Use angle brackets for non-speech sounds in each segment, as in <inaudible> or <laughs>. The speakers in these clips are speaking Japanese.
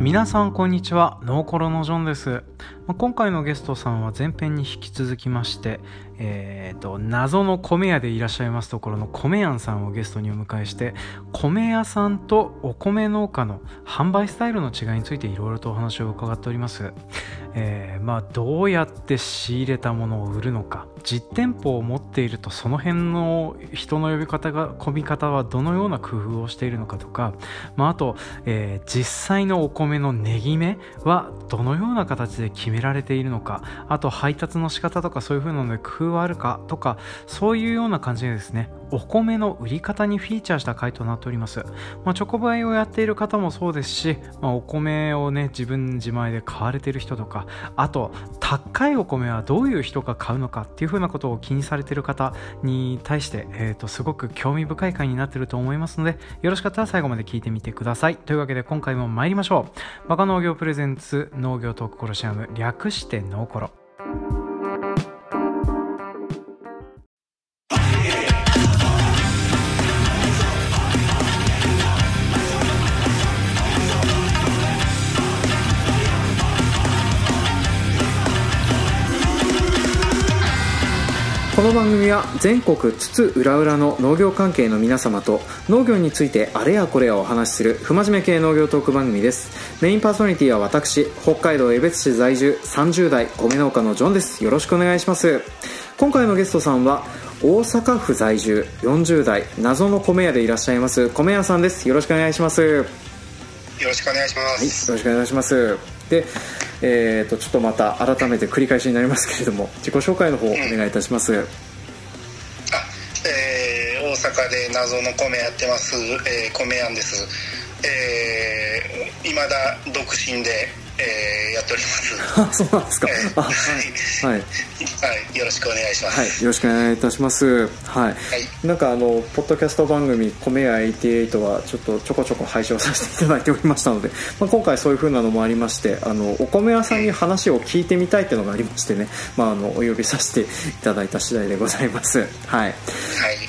皆さんこんにちは。ノーコロノジョンです。今回のゲストさんは前編に引き続きましてえーと、謎の米屋でいらっしゃいますところの米屋さんをゲストにお迎えして米屋さんとお米農家の販売スタイルの違いについていろいろとお話を伺っております、えー、まあ、どうやって仕入れたものを売るのか実店舗を持っているとその辺の人の呼び方が込み方はどのような工夫をしているのかとか、まあ、あと、えー、実際のお米の値決めはどのような形で決められているのかあと配達の仕方とかそういう風なので工夫はあるかとかそういうような感じでですねお米の売り方にフィーチャーした回となっております、まあ、チョコバイをやっている方もそうですし、まあ、お米をね自分自前で買われている人とかあと高いお米はどういう人が買うのかっていうふうなことを気にされている方に対して、えーと、すごく興味深い回になっていると思いますのでよろしかったら最後まで聞いてみてください。というわけで今回も参りましょう。バカ農業プレゼンツ農業トークコロシアム略してノーコロ。この番組は全国津々浦々の農業関係の皆様と農業についてあれやこれやお話しする不真面目系農業トーク番組です。メインパーソナリティは私北海道江別市在住30代米農家のジョンです。よろしくお願いします。今回のゲストさんは大阪府在住40代謎の米屋でいらっしゃいます米屋さんです。よろしくお願いします。よろしくお願いします、はい、よろしくお願いします。でえーと、ちょっとまた改めて繰り返しになりますけれども自己紹介の方お願いいたします、うん、あえー、大阪で謎の米やってます、えー、米やんです。えー、未だ独身でえー、やっております。<laughs> そうなんですか。えー、はい、はい、はい、よろしくお願いします。はい、よろしくお願いいたします。はい。はい、なんかあのポッドキャスト番組米屋88はちょっとちょこちょこ配信をさせていただいておりましたので、<laughs> まあ今回そういう風なのもありまして、あのお米屋さんに話を聞いてみたいっていうのがありましてね、まああのお呼びさせていただいた次第でございます。はい。はい。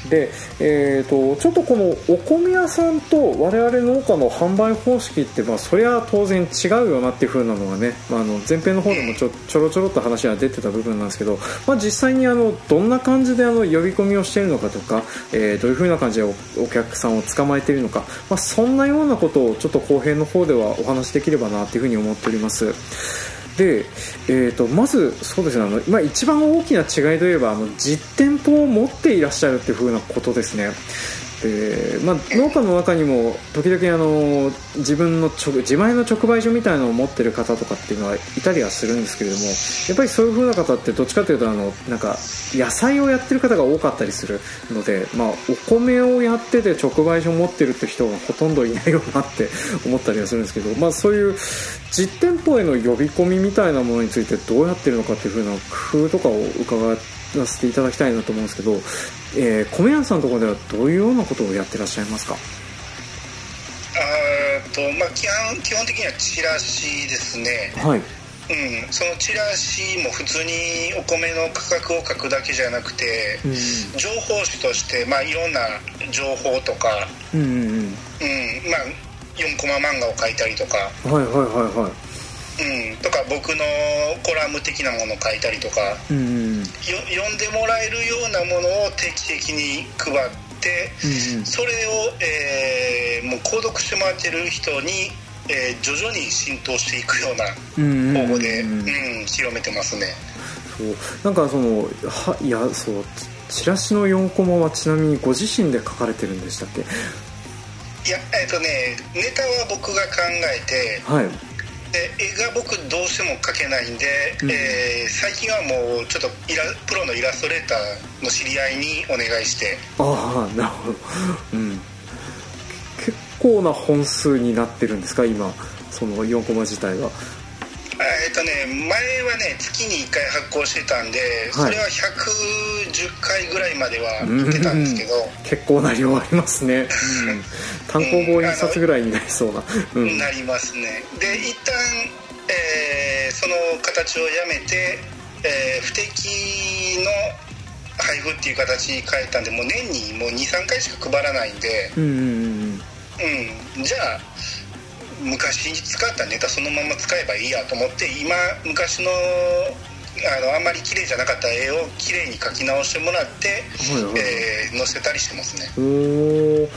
で、えっ、ー、とちょっとこのお米屋さんと我々農家の販売方式ってまあそりゃ当然違うよなっていう風なのがね、まあ、あの前編の方でもちょちょろちょろっと話が出てた部分なんですけど、まあ、実際にあのどんな感じであの呼び込みをしているのかとか、えー、どういう風な感じでお客さんを捕まえているのか、まあ、そんなようなことをちょっと後編の方ではお話しできればなというふうに思っております。で、えーと、まずそうですねあの、まあ、一番大きな違いといえばあの実店舗を持っていらっしゃるっていう風なことですね。でまあ、農家の中にも時々あの自分の直自前の直売所みたいなのを持ってる方とかっていうのはいたりはするんですけれどもやっぱりそういう風な方ってどっちかというとあのなんか野菜をやってる方が多かったりするので、まあ、お米をやってて直売所持ってるって人がほとんどいないよなって <laughs> 思ったりはするんですけど、まあ、そういう実店舗への呼び込みみたいなものについてどうやってるのかっていう風な工夫とかを伺ってわせていただきたいなと思うんですけど、えー、米屋さんのところではどういうようなことをやってらっしゃいますか？あと、まあ、基本基本的にはチラシですね。はい。うん、そのチラシも普通にお米の価格を書くだけじゃなくて、うん、情報誌として、まあ、いろんな情報とか、うんうんうん。うん。まあ、4コマ漫画を書いたりとか、はいはいはいはいうん、とか僕のコラム的なものを書いたりとか、うん、読んでもらえるようなものを定期的に配って、うん、それを、えー、もう購読してもらってる人に、えー、徐々に浸透していくような方法で、うん広めてますね。そう。なんかそのはいやそうチラシの4コマはちなみにご自身で書かれてるんでしたっけ？いやえっ、ー、とねネタは僕が考えて、はい。で絵が僕どうしても描けないんで、うん、えー、最近はもうちょっとイラプロのイラストレーターの知り合いにお願いして。ああなるほど、うん、結構な本数になってるんですか今。その4コマ自体はえっとね前はね月に1回発行してたんで、それは110回ぐらいまでは行ってたんですけど、結構な量ありますね、<laughs> うん、単行本1冊ぐらいになりそうな、うん、なりますね。で一旦、えー、その形をやめて、えー、不適の配布っていう形に変えたんでもう年にもう23回しか配らないんで。うん、うん、じゃあ昔に使ったネタそのまま使えばいいやと思って今昔のあのあんまり綺麗じゃなかった絵を綺麗に描き直してもらって、はいはい、えー、載せたりしてますね。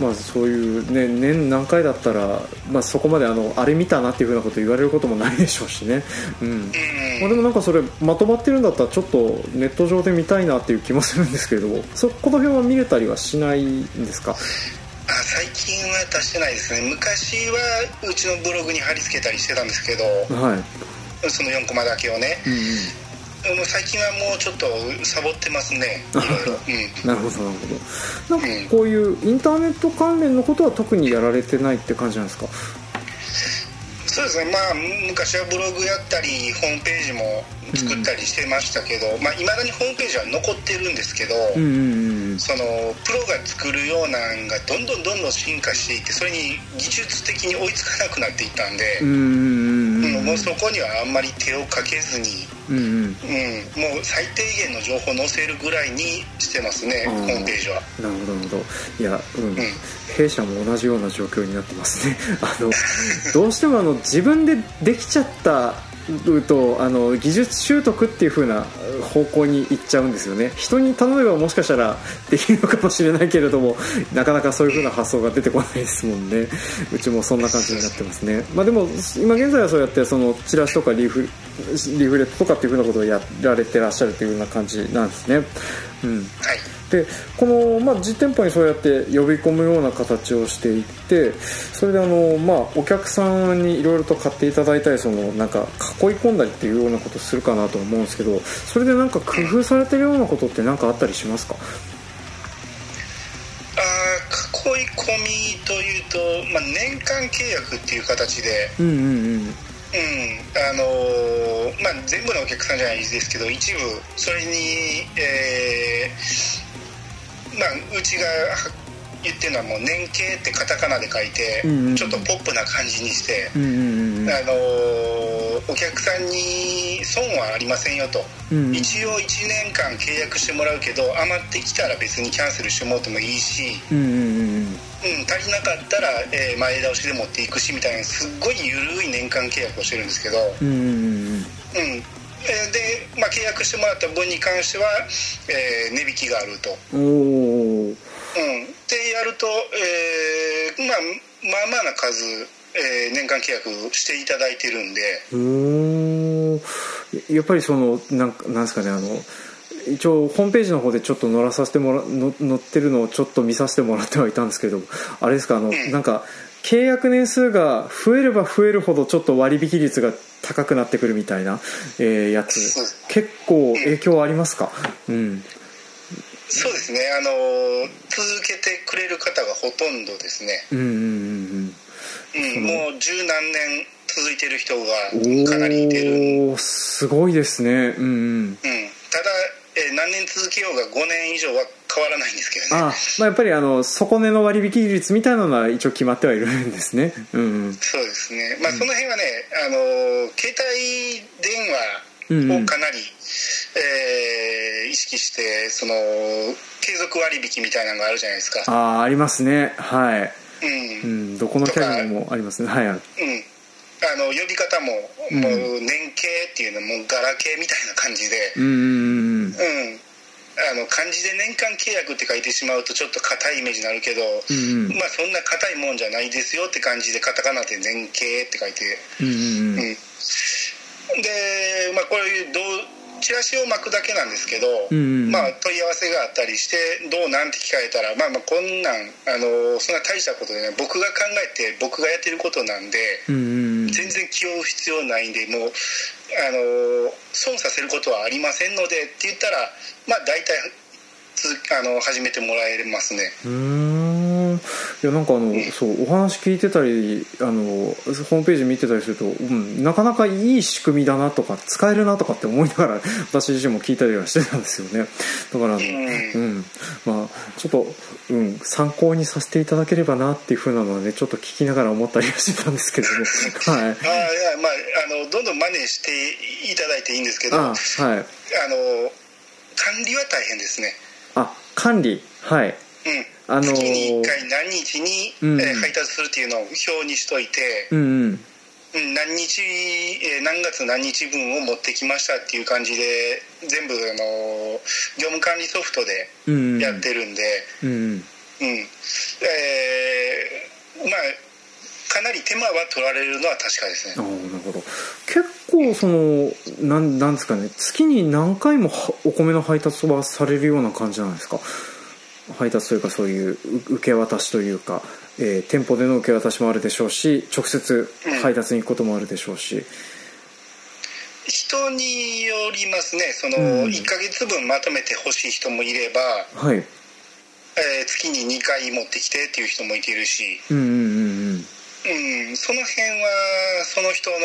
おまあそういうね年何回だったら、まあ、そこまであのあれ見たなっていうふうなこと言われることもないでしょうしね。うん、うん。まあ、でもなんかそれまとまってるんだったらちょっとネット上で見たいなっていう気もするんですけれどもそこの辺は見れたりはしないんですか？あ最近は出してないですね。昔はうちのブログに貼り付けたりしてたんですけど、はい、その4コマだけをね、うんうん、もう最近はもうちょっとサボってますね。<laughs> うん、なるほどなるほど。なんかこういうインターネット関連のことは特にやられてないって感じなんですか？そうですね。まあ昔はブログやったりホームページも作ったりしてましたけどいまあ、未だにホームページは残ってるんですけど、うんうんうんそのプロが作るようなんがどんどんどんどん進化していってそれに技術的に追いつかなくなっていったんでもうそこにはあんまり手をかけずに、うん、うん、もう最低限の情報を載せるぐらいにしてますねホームページは。なるほどなるほど。いや、うん、うん、弊社も同じような状況になってますね。<laughs> あのどうしてもあの自分でできちゃったとあの技術習得っていう風な方向に行っちゃうんですよね。人に頼めばもしかしたらできるのかもしれないけれどもなかなかそういう風な発想が出てこないですもんね。うちもそんな感じになってますね。まあでも今現在はそうやってそのチラシとかリフリフレットとかっていう風なことをやられてらっしゃるというような感じなんですね。うん。はい。でこの、まあ、実店舗にそうやって呼び込むような形をしていってそれであの、まあ、お客さんにいろいろと買っていただいたりそのなんか囲い込んだりっていうようなことするかなと思うんですけどそれでなんか工夫されてるようなことって何かあったりしますか？あ囲い込みというと、まあ、年間契約っていう形で、うんうんうん。うんあのー、まあ、全部のお客さんじゃないですけど一部。それに、えーまあ、うちが言ってるのはもう年経ってカタカナで書いて、うんうん、ちょっとポップな感じにして、うんうんうん、あのお客さんに損はありませんよと、うんうん、一応1年間契約してもらうけど余ってきたら別にキャンセルしてもらってもいいし、うんうんうんうん、足りなかったら、えー、前倒しで持っていくしみたいなすっごい緩い年間契約をしてるんですけど、うんうんうん。うんで、まあ、契約してもらった分に関しては、えー、値引きがあると。おうん、でやると、えーまあ、まあまあな数、えー、年間契約していただいてるんで。やっぱりそのなんなんですかねあの一応ホームページの方でちょっと載らさせてもら載ってるのをちょっと見させてもらってはいたんですけどあれですかあの、うん、なんか契約年数が増えれば増えるほどちょっと割引率が高くなってくるみたいな、えー、やつ。結構影響ありますか、うん、そうですね。あの続けてくれる方がほとんどですね。うんうんうんうん、もう十何年続いてる人がかなりいてるおすごいですね。うん、うん、ただえー、何年続けようが5年以上は変わらないんですけどね。あ、まあ、やっぱりあの底値の割引率みたいなのは一応決まってはいるんですね、うん、そうですね、まあ、その辺はね、あの携帯電話をかなり、うん、えー、意識してその継続割引みたいなのがあるじゃないですか。ああありますね。はい、うん、うん、どこのキャリアもありますね。はい、うんあの呼び方も、もう年経っていうのもガラケーみたいな感じで。うん、あの漢字で年間契約って書いてしまうとちょっと硬いイメージになるけど、うんまあそんな硬いもんじゃないですよって感じでカタカナで年経って書いて。うん、うん、でまあこういうどうチラシを巻くだけなんですけど、うんうん、まあ、問い合わせがあったりしてどうなんて聞かれたら、まあ、まあこんなんあのそんな大したことでね僕が考えて僕がやってることなんで、うんうん、全然気負う必要ないんでもうあの損させることはありませんのでって言ったら、まあ、大体つあの始めてもらえますね。うんいやなんかあの、そうお話聞いてたりあのホームページ見てたりすると、うん、なかなかいい仕組みだなとか使えるなとかって思いながら <laughs> 私自身も聞いたりはしてたんですよね。だから、うん、うん、まあちょっと、うん、参考にさせていただければなっていうふうなのはねちょっと聞きながら思ったりはしてたんですけども。<laughs> はい。あいやまああのどんどん真似していただいていいんですけどはい。あの管理は大変ですね。あ管理。はい。うんあのー、月に1回何日に、うん、えー、配達するっていうのを表にしといて、うんうん。何日、えー、何月何日分を持ってきましたっていう感じで全部あの業務管理ソフトでやってるんで、うん、うん。うん、えー、まあかなり手間は取られるのは確かですね。あなるほど。結構そのなんなんですかね。月に何回もお米の配達はされるような感じなんですか配達というかそういう受け渡しというか、えー、店舗での受け渡しもあるでしょうし直接配達に行くこともあるでしょうし、うん、人によりますね。その1か月分まとめてほしい人もいれば、はい。えー、月に2回持ってきてっていう人もいてるし、うんうんうんうん。うん、その辺はその人の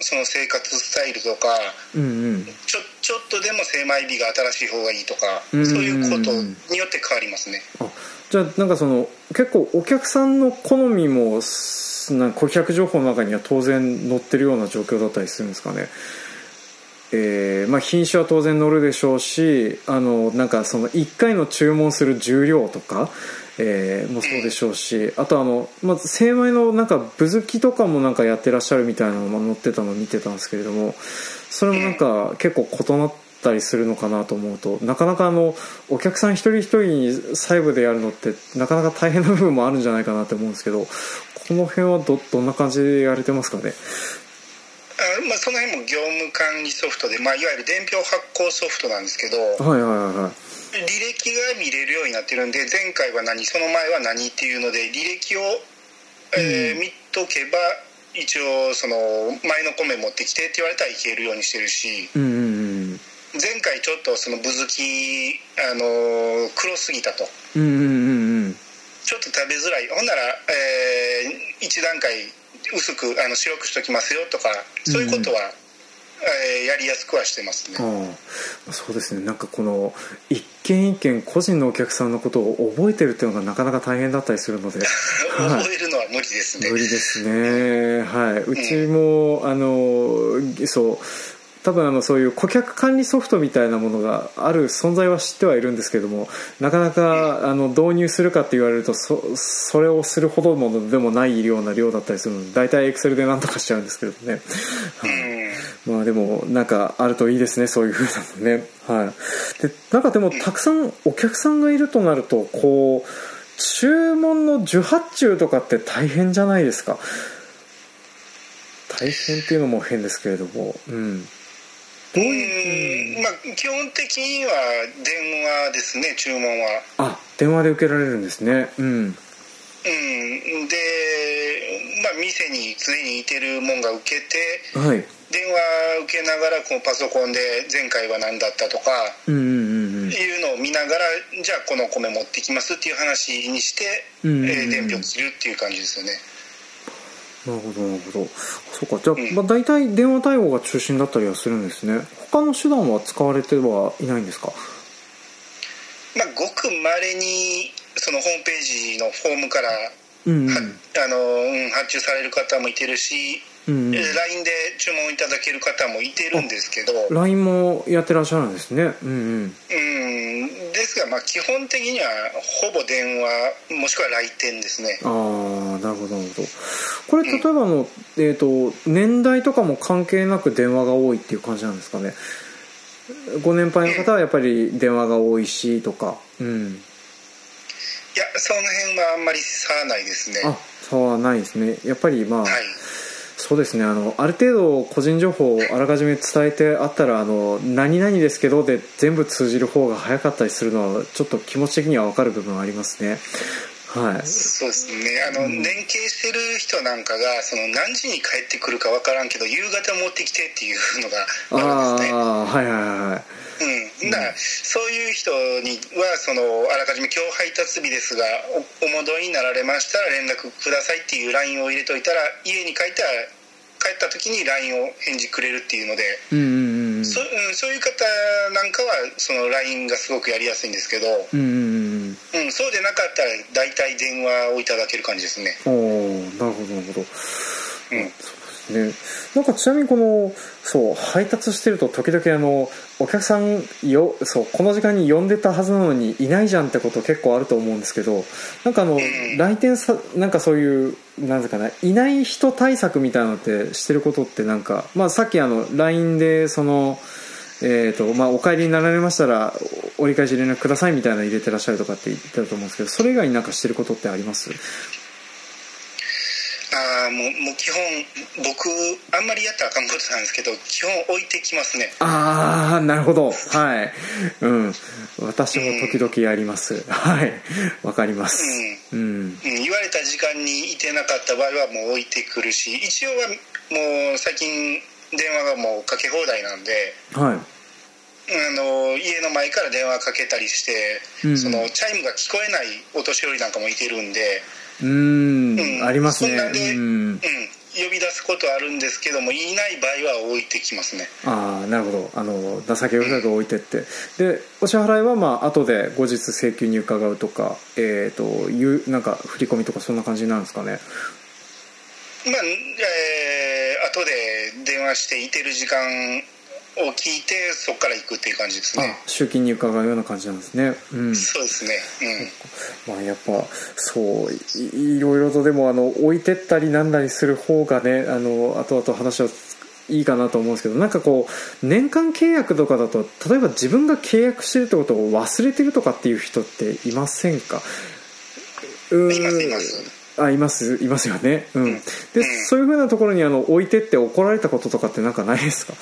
その生活スタイルとか、うんうん、ちょちょっとでも精米日が新しい方がいいとか、うんうんうん、そういうことによって変わりますね。あじゃあなんかその結構お客さんの好みもなん顧客情報の中には当然載ってるような状況だったりするんですかね。えーまあ、品種は当然乗るでしょうしあのなんかその1回の注文する重量とかえー、もそうでしょうしあとあの、まず精米のなんかぶずきとかもなんかやってらっしゃるみたいなのが載ってたのを見てたんですけれどもそれもなんか結構異なったりするのかなと思うとなかなかあのお客さん一人一人に細部でやるのってなかなか大変な部分もあるんじゃないかなと思うんですけどこの辺はどどんな感じでやれてますかね？あまあ、その辺も業務管理ソフトで、まあ、いわゆる伝票発行ソフトなんですけど、はいはいはいはい履歴が見れるようになってるんで前回は何その前は何っていうので履歴を、えー、見とけば一応その前の米持ってきてって言われたらいけるようにしてるし、うんうんうん。前回ちょっとそのぶずきあの黒すぎたと、うんうんうんうん、ちょっと食べづらい。ほんなら、えー、1段階薄くあの白くしときますよとかそういうことは、えー、やりやすくはしてますね。あそうですね。なんかこの一件一件個人のお客さんのことを覚えてるっていうのがなかなか大変だったりするので。<laughs> 覚えるのは無理ですね。無理ですね。はい。うちも、うん、あのそう多分あのそういう顧客管理ソフトみたいなものがある存在は知ってはいるんですけどもなかなかあの導入するかって言われるとそそれをするほどものでもないような量だったりするので大体エクセルで何とかしちゃうんですけどね、<laughs> まあでもなんかあるといいですねそういうふうなのね。はい。でなんかでもたくさんお客さんがいるとなるとこう注文の受発注とかって大変じゃないですか。大変っていうのも変ですけれども。うんどうい。う、まあ、基本的には電話ですね注文は。あ電話で受けられるんですね。うん。うん。で、まあ、店に常にいてるもんが受けて、はい、電話受けながらこのパソコンで前回は何だったとか、うんうんうん、いうのを見ながらじゃあこの米持ってきますっていう話にして、うんうん、えー、伝票切るっていう感じですよねなるほどなるほど。そうか。じゃあ、うん、まあ、大体電話対応が中心だったりはするんですね。他の手段は使われてはいないんですか？まあごくまれにそのホームページのフォームから、うんうん、あの、うん、発注される方もいてるしうん、LINE で注文いただける方もいてるんですけど。LINE もやってらっしゃるんですね。うんうん、うん。ですがまあ基本的にはほぼ電話もしくは来店ですね。ああなるほどなるほど。これ例えばの、うん、えーと、年代とかも関係なく電話が多いっていう感じなんですかね。ご年配の方はやっぱり電話が多いしとか。うん。いやその辺はあんまり差はないですね。あ差はないですね。やっぱりまあ、はいそうですね。あのある程度個人情報をあらかじめ伝えてあったらあの何々ですけどで全部通じる方が早かったりするのはちょっと気持ち的には分かる部分はありますね。はい、そうですね。あの、うん、連携してる人なんかがその何時に帰ってくるか分からんけど夕方持ってきてっていうのがあるんですね。ああはいはいはいうん、だからそういう人にはそのあらかじめ今日配達日ですがお戻りになられましたら連絡くださいっていう LINE を入れといたら家に帰ったら帰った時に LINE を返事くれるっていうので、うんうんうん、そそういう方なんかはその LINE がすごくやりやすいんですけど、うんうんうん、そうでなかったら大体電話をいただける感じですね。おなるほどなるほど、うん。ね、なんかちなみにこのそう配達してると時々あのお客さんよそうこの時間に呼んでたはずなのにいないじゃんってこと結構あると思うんですけどなんかあの来店さなんかそういうなんですかねいない人対策みたいなのってしてることってなんか、まあ、さっきあの LINE でその。えーとまあ、お帰りになられましたら折り返し連絡くださいみたいなの入れてらっしゃるとかって言ってたと思うんですけどそれ以外になんかしてることってあります？ああもうもう基本僕あんまりやったらあかんことなんですけど基本置いてきますね。ああなるほど。はい。うん。私も時々やります、うん、はい。わかります。うん、うん、言われた時間にいてなかった場合はもう置いてくるし一応はもう最近電話がもうかけ放題なんではい。あの家の前から電話かけたりして、うん、そのチャイムが聞こえないお年寄りなんかもいてるんでうん、ありますね。うん、呼び出すことあるんですけどもいない場合は置いてきますね。ああなるほど。あの情けなく置いてって、でお支払いはまあ後で後日請求に伺うとかえっ、ー、というなんか振り込みとかそんな感じなんですかね？まあえー、後で電話していてる時間を聞いてそこから行くっていう感じですね。集金に伺うような感じなんですね、うん、そうですね、うん、まあやっぱそういろいろとでもあの置いてったりなんだりする方がねあの後々話をいいかなと思うんですけどなんかこう年間契約とかだと例えば自分が契約してるってことを忘れてるとかっていう人っていませんか？うん。いますいます。あいますいますよね。うん、で、そういうふうなところにあの置いてって怒られたこととかってなんかないですか？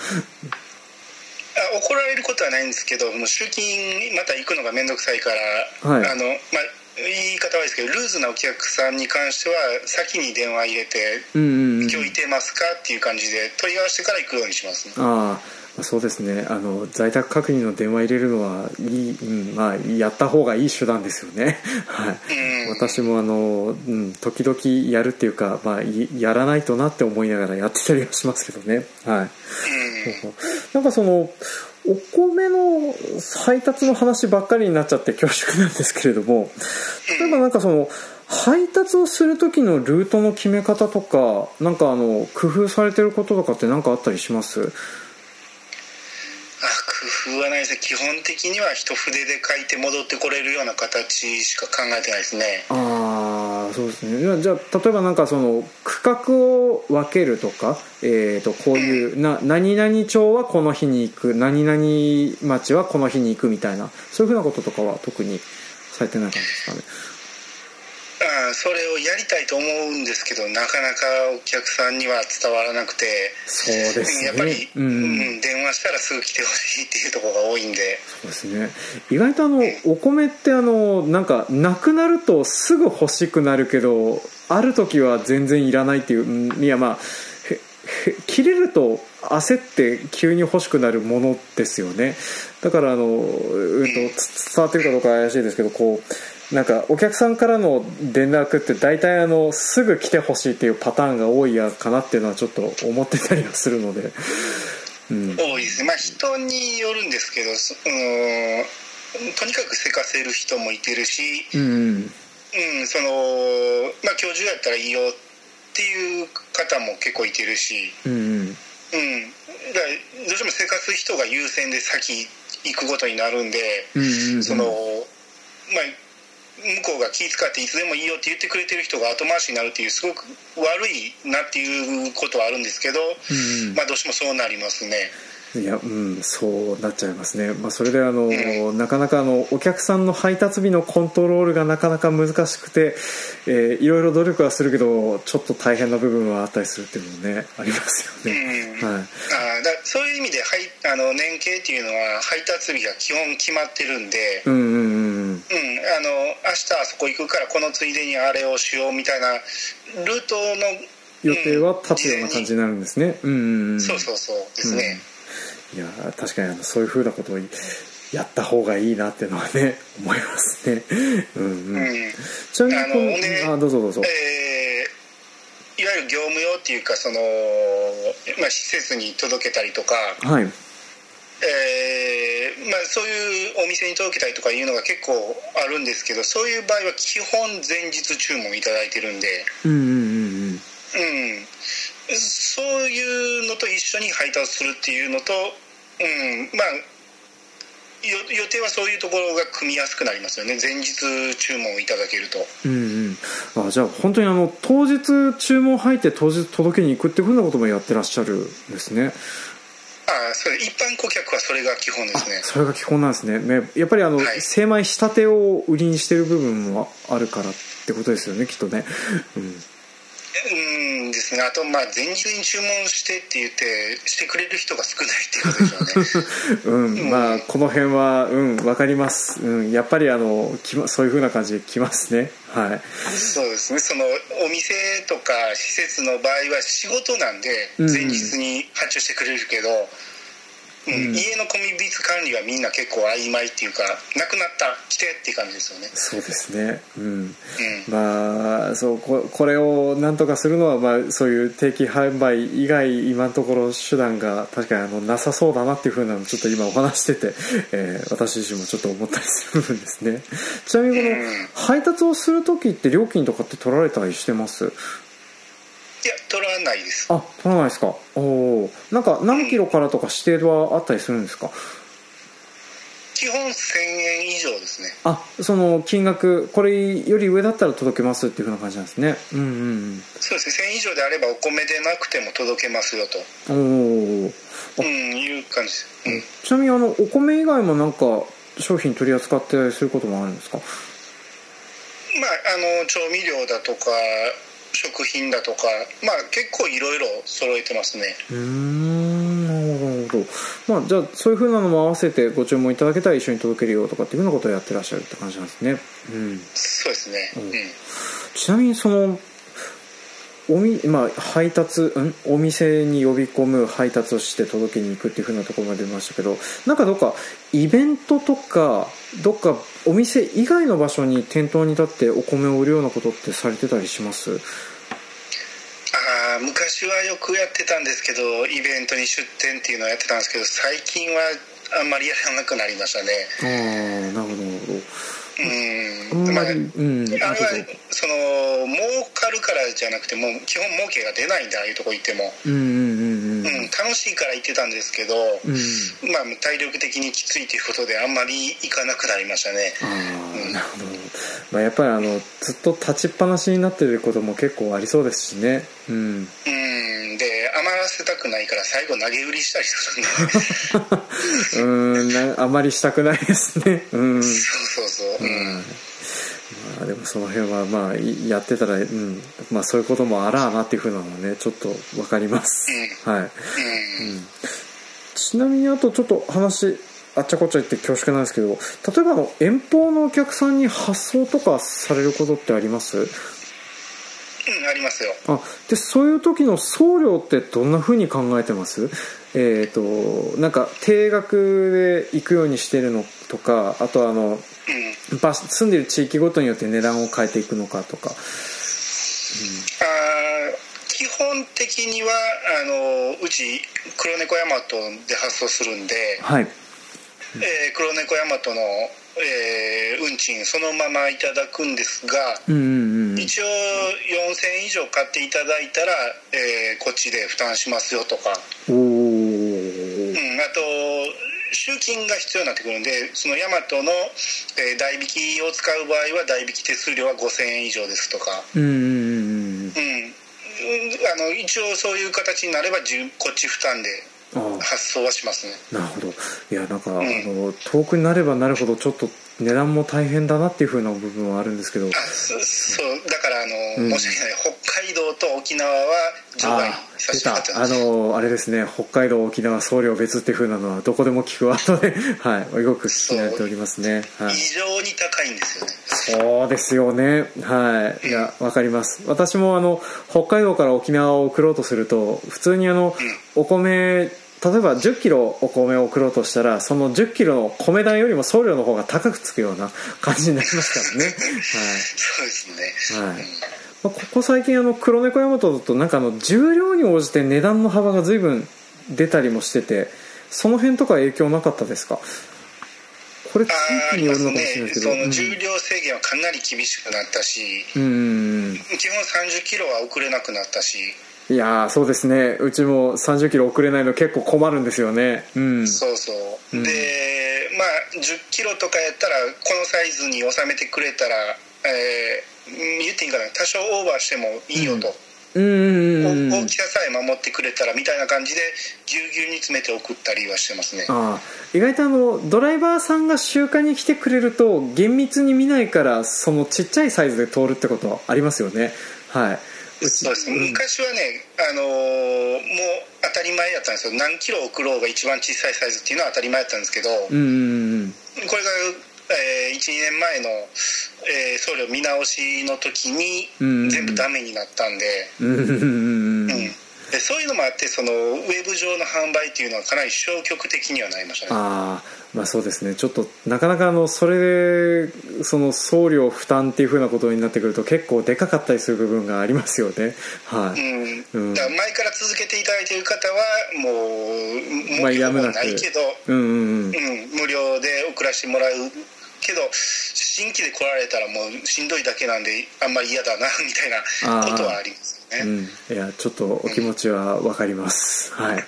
怒られることはないんですけどもう集金また行くのが面倒くさいから、はい、あのまあ言い方はいいですけどルーズなお客さんに関しては先に電話入れて「うんうん、今日いてますか?」っていう感じで問い合わせてから行くようにしますね。ああそうですね。あの在宅確認の電話入れるのはいい、うんまあ、やった方がいい手段ですよね、<laughs> はい、私もあの、うん、時々やるっていうか、まあ、やらないとなって思いながら <laughs> やってたりはしますけどね、はい、なんかそのお米の配達の話ばっかりになっちゃって恐縮なんですけれども例えばなんかその配達をする時のルートの決め方とかなんかあの工夫されてることとかって何かあったりします？工夫はないです基本的には一筆で書いて戻ってこれるような形しか考えてないですね。ああそうですね。じゃあ例えばなんかその区画を分けるとか、えー、とこういう、うん、な何々町はこの日に行く何々町はこの日に行くみたいなそういうふうなこととかは特にされてない感じですかねそれをやりたいと思うんですけどなかなかお客さんには伝わらなくてそうです、ね、やっぱり、うん、うん、電話したらすぐ来てほしいっていうところが多いんで。そうですね。意外とあの、お米ってあのなんかなくなるとすぐ欲しくなるけどある時は全然いらないっていういやまあ切れると焦って急に欲しくなるものですよね。だからあの、うん、と伝わってるかどうか怪しいですけどこうなんかお客さんからの連絡って大体あのすぐ来てほしいっていうパターンが多いやかなっていうのはちょっと思ってたりはするので、うん、多いです。まあ人によるんですけど、うん、とにかくせかせる人もいてるし、うん、うん。うん、そのまあ今日中やったらいいよっていう方も結構いてるし、うん。うん、だからどうしてもせかす人が優先で先行くことになるんで、うんうんうん、そのまあ向こうが気遣っていつでもいいよって言ってくれてる人が後回しになるっていうすごく悪いなっていうことはあるんですけど、うん、まあどうしてもそうなりますね。いやうんそうなっちゃいますね、まあ、それであの、うん、なかなかあのお客さんの配達日のコントロールがなかなか難しくて、えー、いろいろ努力はするけどちょっと大変な部分はあったりするっていうのもねありますよね、うん、はい、あだそういう意味ではいあの年計っていうのは配達日が基本決まってるんで、うんうんうんうん、あの明日あそこ行くからこのついでにあれをしようみたいなルートの予定は立つような感じになるんですね、うん。そうそうそうですね、うん、いや確かにあのそういうふうなことをやった方がいいなっていうのはね <laughs> 思いますね。うん、うん、ちなみにあの、ね、あどうぞどうぞ、えー、いわゆる業務用っていうかその、まあ、施設に届けたりとかはいえーまあ、そういうお店に届けたりとかいうのが結構あるんですけどそういう場合は基本前日注文いただいてるんで。うんうんうんうん。うん。そういうのと一緒に配達するっていうのと、うん、まあよ予定はそういうところが組みやすくなりますよね。前日注文をいただけると。うんうん。あじゃあ本当にあの当日注文入って当日届けに行くっていうふうなこともやってらっしゃるんですねあそれ一般顧客はそれが基本ですね。それが基本なんですね。ねやっぱりあの、はい。精米仕立てを売りにしてる部分もあるからってことですよねきっとね。うんうんですね。あとまあ前日に注文してって言ってしてくれる人が少ないっていうことでしょうね。<laughs> うん、まあこの辺はうんわかります、うん、やっぱりあのきまそういうふうな感じで来ますね。はい。そうですね。そのお店とか施設の場合は仕事なんでうん。前日に発注してくれるけど、うんうん。家のコミビツ管理はみんな結構曖昧っていうかなくなった来てっていう感じですよね。そうですね。うん。うん。まあそうここれをなんとかするのは、まあ、そういう定期販売以外今のところ手段が確かにあのなさそうだなっていうふうなのちょっと今お話してて、<laughs> えー私自身もちょっと思ったりする部分ですね。ちなみにこのうん。配達をする時って料金とかって取られたりしてます？いや取らないです。あ取らないですか？おおんか何キロからとか指定はあったりするんですか？基本1000円以上ですね。あその金額これより上だったら届けますっていうふうな感じなんですね。うんうんそうですね。1000円以上であればお米でなくても届けますよと、うんおおうん、いう感じです、うん、ちなみにあのお米以外もなんか商品取り扱ってすることもあるんですか？まああの調味料だとか食品だとかまあ結構いろいろ揃えてますね。うーんなるほど。なるほどまあじゃあそういうふうなのも合わせてご注文いただけたら一緒に届けるよとかっていうふうなことをやってらっしゃるって感じなんですね。うん。そうですね。うん。うん。ちなみにそのおみまあ、配達ん？お店に呼び込む配達をして届けに行くっていうふうなところまで出ましたけどなんかどっかイベントとかどっかお店以外の場所に店頭に立ってお米を売るようなことってされてたりします？あー昔はよくやってたんですけどイベントに出店っていうのをやってたんですけど最近はあんまりやらなくなりましたね。ああなるほどなるほど。うん。まああんまり、うんあれはあその儲かるからじゃなくてもう基本儲けが出ないんでああいうとこ行っても、うんうんうんうんうん、楽しいから行ってたんですけど、うん。まあ体力的にきついということであんまり行かなくなりましたね。なるほど、まあ、やっぱりあのずっと立ちっぱなしになってることも結構ありそうですしね。うん。うん。で余らせたくないから最後投げ売りしたりするんで。<laughs> うん。なあまりしたくないですね。うん。そうそうそう、うんまあ、でもその辺はまあいやってたら、うんまあ、そういうこともあらあなっていうふうなのはねちょっと分かります、はい、うん。うん、ちなみにあとちょっと話あっちゃこっちゃ言って恐縮なんですけど例えばあの遠方のお客さんに発送とかされることってあります？うんありますよ。あでそういう時の送料ってどんなふうに考えてます？えっ、となんか定額で行くようにしてるのとかあとあのうん。場所住んでる地域ごとによって値段を変えていくのかとか。あー基本的にはあのうち黒猫ヤマトで発送するんで、はい。えー黒猫ヤマトの、えー運賃そのままいただくんですが、うんうんうん一応4000円以上買っていただいたら、えーこっちで負担しますよとか、おおうん、あと集金が必要になってくるんでそのヤマトの、えー代引きを使う場合は代引き手数料は5000円以上ですとか、うんうんうんうんうん、あの一応そういう形になればこっち負担であ発送はしますね。あなるほど。いやなんか、ん。あの遠くになればなるほどちょっと値段も大変だなっていうふうな部分はあるんですけど。あそそうだからあの、うん。申し訳ない北海道と沖縄は除外あさせ出たあてもらってますのあれですね。北海道沖縄送料別っていうふうなのはどこでも聞くワードで <laughs> はいよく聞き慣れておりますね。はい。異常に高いんですよね。そうですよね。はい。いやわかります。私もあの北海道から沖縄を送ろうとすると普通にあのお米例えば1 0キロお米を送ろうとしたらその1 0キロの米代よりも送料の方が高くつくような感じになりますからね。そうですね、はい、はいまあ、ここ最近あの黒猫ヤマトだとなんかあの重量に応じて値段の幅が随分出たりもしててその辺とか影響なかったですか？これ地域によるのかもしれないですけどその重量制限はかなり厳しくなったし、うんうん基本3 0キロは送れなくなったし、いやそうですね。うちも3 0キロ送れないの結構困るんですよね。うん。そうそう、うん、でまあ1 0キロとかやったらこのサイズに収めてくれたら、えー、言っていいかな。多少オーバーしてもいいよと、うん、大きささえ守ってくれたらみたいな感じでぎゅうぎゅうに詰めて送ったりはしてますね。あ意外とあのドライバーさんが集荷に来てくれると厳密に見ないからそのちっちゃいサイズで通るってことはありますよね。はいそうです。昔はね、あのー、もう当たり前やったんですよ。何キロ送ろうが一番小さいサイズっていうのは当たり前やったんですけど、うんうんうん、これが、えー、12年前の、えー、送料見直しの時に全部ダメになったんで、うんうん。うんでそういうのもあってそのウェブ上の販売っていうのはかなり消極的にはなりましたね。ああまあそうですね。ちょっとなかなかあのそれでその送料負担っていうふうなことになってくると結構でかかったりする部分がありますよね。はい、うん、うん、だから前から続けていただいている方はもうもうやむなく。ないけど、うんうんうん、うん、無料で送らせてもらうけど新規で来られたらもうしんどいだけなんであんまり嫌だなみたいなことはありますうん、いやちょっとお気持ちは分かります、<laughs> はい、ね、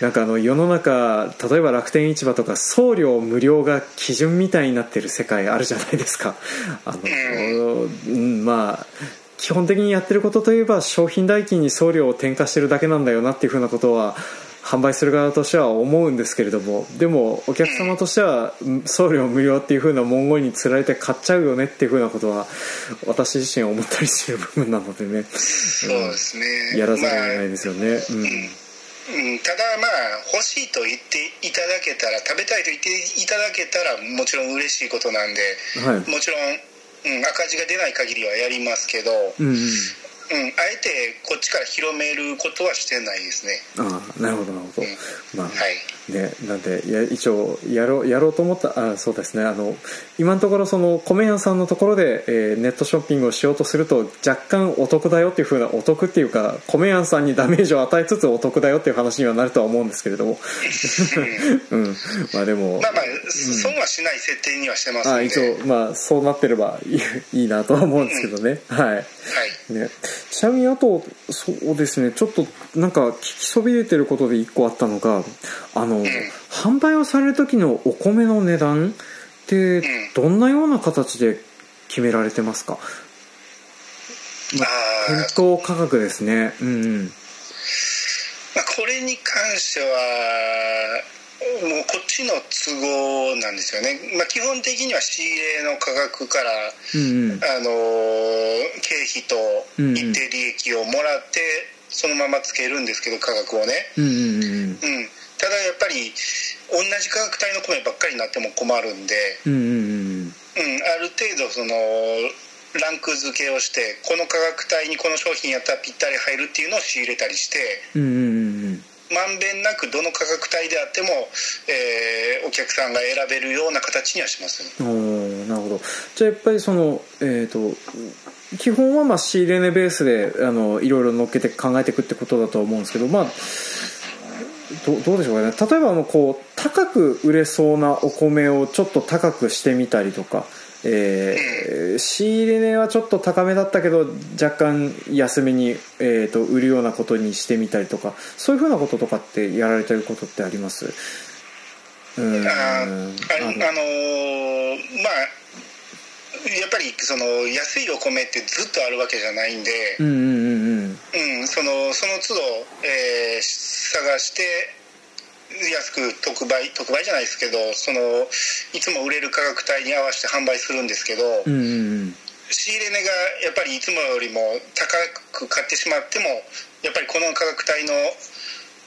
なんかあの世の中例えば楽天市場とか送料無料が基準みたいになってる世界あるじゃないですか。あの、うん、まあ基本的にやってることといえば商品代金に送料を転嫁してるだけなんだよなっていうふうなことは販売する側としては思うんですけれどもでもお客様としては送料無料っていう風な文言につられて買っちゃうよねっていう風なことは私自身思ったりしてる部分なのでね。そうですね、うん、やらざるを得ないですよね、まあ、うん。うん、ただまあ欲しいと言っていただけたら食べたいと言っていただけたらもちろん嬉しいことなんで、はい、もちろん、うん、赤字が出ない限りはやりますけど、うんうんうん、あえてこっちから広めることはしてないですね。ああなるほどなるほど、うん、まあ、はい。ね、なんでや一応やろうやろうと思ったあそうですね。あの今のところその米屋さんのところで、えー、ネットショッピングをしようとすると若干お得だよっていうふうなお得っていうか米屋さんにダメージを与えつつお得だよっていう話にはなるとは思うんですけれども、<laughs> うん、まあでもまあまあ、損はしない設定にはしてますあ一応まあそうなってればいい <laughs> いいなとは思うんですけどね、はい、はい。ね、ちなみにあとそうですねちょっとなんか聞きそびれてることで1個あったのがあの、うん、販売をされる時のお米の値段ってどんなような形で決められてますか、まあ、店頭価格ですね。うん、うん。まあ、これに関してはもうこっちの都合なんですよね、まあ、基本的には仕入れの価格から、うんうん、あの経費と一定利益をもらってそのままつけるんですけど価格をね、うんうんうんうん、ただやっぱり同じ価格帯の米ばっかりになっても困るんで、うんうんうん。うん、ある程度そのランク付けをしてこの価格帯にこの商品やったらぴったり入るっていうのを仕入れたりして、うんうんうんまんべんなくどの価格帯であっても、えー、お客さんが選べるような形にはします、ね、おなるほど。じゃあやっぱりそのえっ、ー、と基本はまあ仕入れ値ベースであのいろいろ乗っけて考えていくってことだと思うんですけどまあどどうでしょうかね。例えばあのこう高く売れそうなお米をちょっと高くしてみたりとかえー、仕入れ値はちょっと高めだったけど若干安めに、えーと、売るようなことにしてみたりとかそういうふうなこととかってやられてることってあります？うんああのー、まあやっぱりその安いお米ってずっとあるわけじゃないんで、そのその都度、えー、探して安く特売特売じゃないですけどそのいつも売れる価格帯に合わせて販売するんですけど、うんうんうん、仕入れ値がやっぱりいつもよりも高く買ってしまってもやっぱりこの価格帯の、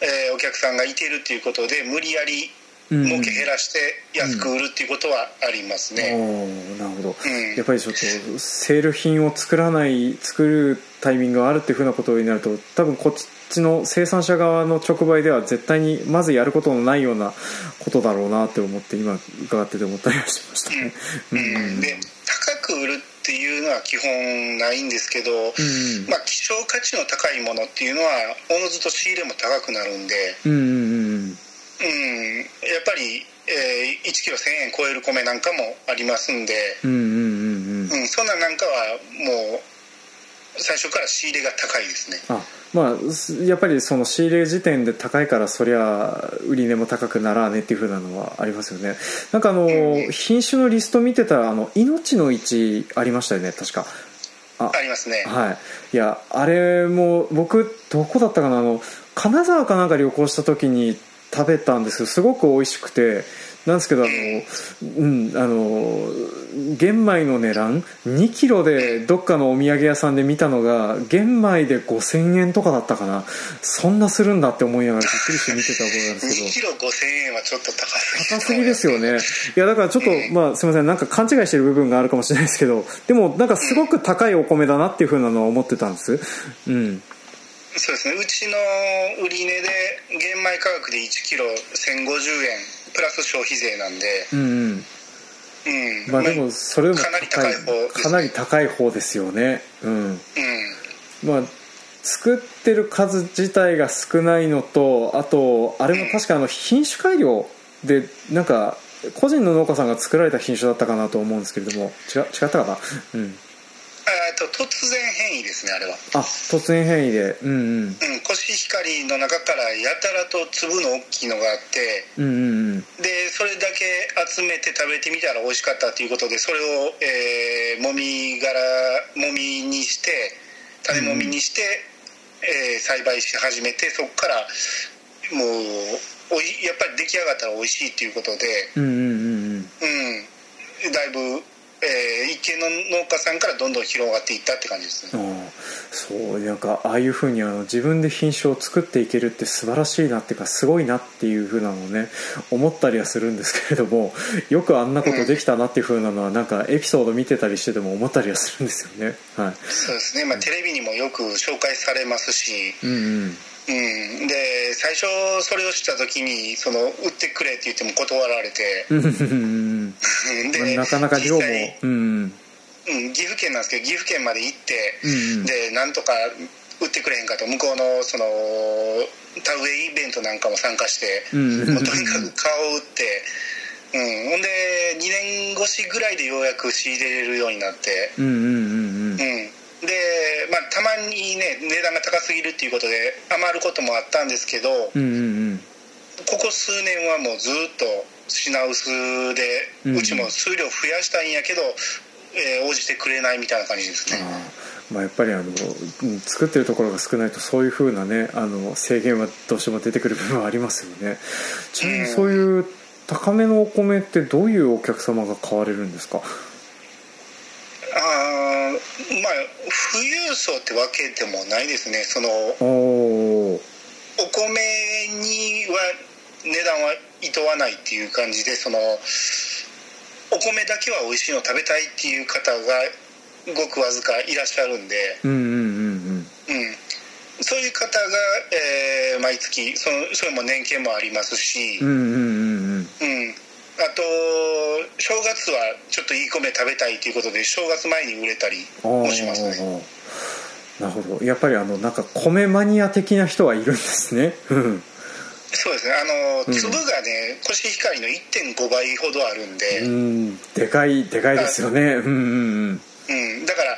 えー、お客さんがいているということで無理やり儲け減らして安く売るっていうことはありますね、うん、なるほど、うん、やっぱりちょっとセール品を作らない作るタイミングがあるっていうふうなことになると多分こっちの生産者側の直売では絶対にまずやることのないようなことだろうなって思って今伺ってて思ったりはしましたね、うん、で高く売るっていうのは基本ないんですけど、まあ、希少価値の高いものっていうのはおのずと仕入れも高くなるんで、うんうんうんうん、やっぱり、えー、1キロ1000円超える米なんかもありますんで、うんうんうんうん、うん、そんなんなんかはもう最初から仕入れが高いですね。あまあやっぱりその仕入れ時点で高いからそりゃ売り値も高くならねっていうふうなのはありますよね。なんかあの、うん、品種のリスト見てたらあの命の位置ありましたよね確か。あ。ありますね。はい。いやあれも僕どこだったかなあの金沢かなんか旅行した時に食べたんですけどすごく美味しくてなんですけどあの、うん、あの玄米の値段？2キロでどっかのお土産屋さんで見たのが玄米で5000円とかだったかな。そんなするんだって思いながらびっくりして見てた覚えなんですけど。2キロ5000円はちょっと高すぎ高すぎですよね。いやだからちょっと、まあすみません。なんか勘違いしてる部分があるかもしれないですけど。でもなんかすごく高いお米だなっていうふうなのは思ってたんです。うん。そうですね。うちの売値で玄米価格で1キロ1050円プラス消費税なんで。うんうん。うん。まあでもそれもかなり高い方、ね、かなり高い方ですよね。うん、うん、まあ作ってる数自体が少ないのとあとあれも確かあの品種改良でなんか個人の農家さんが作られた品種だったかなと思うんですけれども。違違ったかな？うんえと突然変異ですねあれは。あ突然変異で。うんうん、うん、コシヒカリの中からやたらと粒の大きいのがあって、うんうんうん、でそれだけ集めて食べてみたら美味しかったということでそれを、えー、もみ殻もみにして種もみにして、うん、えー、栽培し始めてそこからもうおいやっぱり出来上がったら美味しいっていうことでうんうんうん。うん、だいぶえー、一軒の農家さんからどんどん広がっていったって感じですね。そうなんかああいうふうにあの自分で品種を作っていけるって素晴らしいなっていうかすごいなっていうふうなのをね思ったりはするんですけれどもよくあんなことできたなっていうふうなのは、うん、なんかエピソード見てたりしてても思ったりはするんですよね、はい、そうですね、まあ、テレビにもよく紹介されますし、うんうんうん、で最初それをした時にその売ってくれって言っても断られて。でなかなか量も、うん、うん、岐阜県なんですけど岐阜県まで行って、うん、でなんとか売ってくれへんかと。向こうのその田植えイベントなんかも参加して、うん、もうとにかく顔を打って、うん、ほんで2年越しぐらいでようやく仕入れれるようになって。うんうんうん。うんで、まあ、たまにね値段が高すぎるっていうことで余ることもあったんですけど、うんうんうん、ここ数年はもうずっと品薄で、うん、うちも数量増やしたいんやけど、えー、応じてくれないみたいな感じですね。まあ、やっぱりあの作ってるところが少ないとそういうふうなねあの制限はどうしても出てくる部分はありますよね。ちなみにそういう高めのお米ってどういうお客様が買われるんですか？あまあ富裕層ってわけでもないですね。そのお米には値段はいとわないっていう感じでそのお米だけは美味しいの食べたいっていう方がごくわずかいらっしゃるんで。うんうんうんうん。うん。そういう方が、えー、毎月そのそれも年金もありますし。うんうんうんうん。うんあと正月はちょっといい米食べたいということで正月前に売れたりもしますね。なるほど。やっぱりあのなんか米マニア的な人はいるんですね。そうですね。あの、粒がねコシヒカリの1.5倍ほどあるんで。うん。でかいでかいですよね。うんうんうん。うん。だから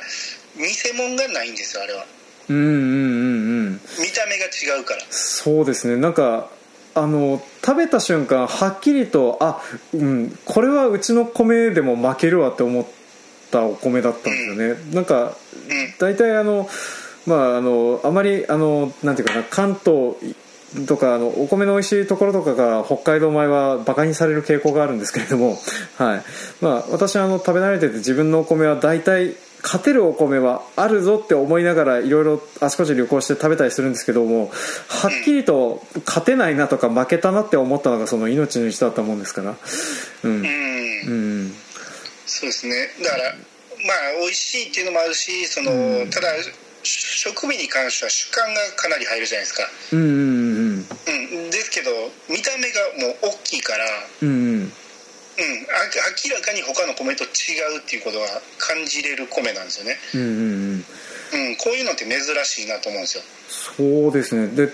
偽物がないんですよあれは。うんうんうんうん。見た目が違うから。そうですね。なんかあの食べた瞬間はっきりとあ、うん、これはうちの米でも負けるわって思ったお米だったんですよね、うん、なんか大体あのまああのあまりあのなんていうかな関東とかあのお米の美味しいところとかが北海道米はバカにされる傾向があるんですけれども、はい。まあ、私はあの食べ慣れてて自分のお米は大体勝てるお米はあるぞって思いながらいろいろあちこち旅行して食べたりするんですけどもはっきりと勝てないなとか負けたなって思ったのがその命の石だったもんですからうん、うん、そうですね。だからまあ美味しいっていうのもあるしその、うん、ただ食味に関しては主観がかなり入るじゃないですか。うんうんうん、うん、ですけど見た目がもう大きいからうんうん、明らかに他の米と違うっていうことが感じれる米なんですよね。うんうんうん。うん、こういうのって珍しいなと思うんですよ。そうですね。で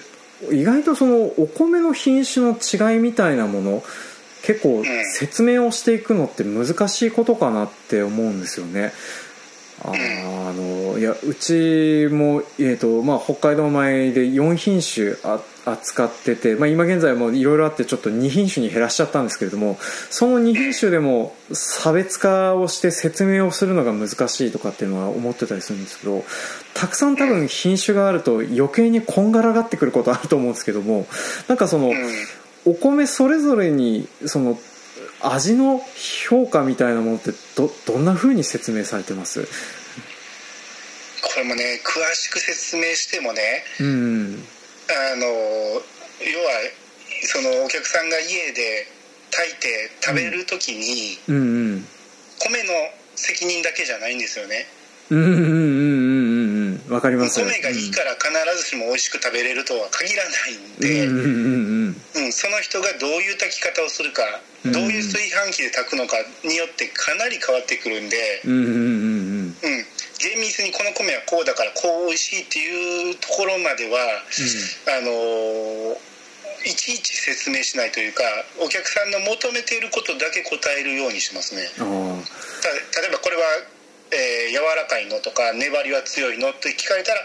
意外とそのお米の品種の違いみたいなもの結構説明をしていくのって難しいことかなって思うんですよねああのいやうちも、えーとまあ、北海道米で4品種あ扱ってて、まあ、今現在もいろいろあってちょっと2品種に減らしちゃったんですけれどもその2品種でも差別化をして説明をするのが難しいとかっていうのは思ってたりするんですけどたくさん多分品種があると余計にこんがらがってくることあると思うんですけどもなんかそのお米それぞれにその味の評価みたいなものってどどんなふうに説明されてます？これもね詳しく説明してもね、うん、あの要はそのお客さんが家で炊いて食べる時に、うんうん、米の責任だけじゃないんですよね。うんうんうんうんわかります米がいいから必ずしも美味しく食べれるとは限らないんで、うん、その人がどういう炊き方をするか、どういう炊飯器で炊くのかによってかなり変わってくるんで、うん厳密にこの米はこうだからこう美味しいっていうところまでは、あのいちいち説明しないというかお客さんの求めていることだけ答えるようにしますね。例えばこれはえー、柔らかいのとか粘りは強いのって聞かれたら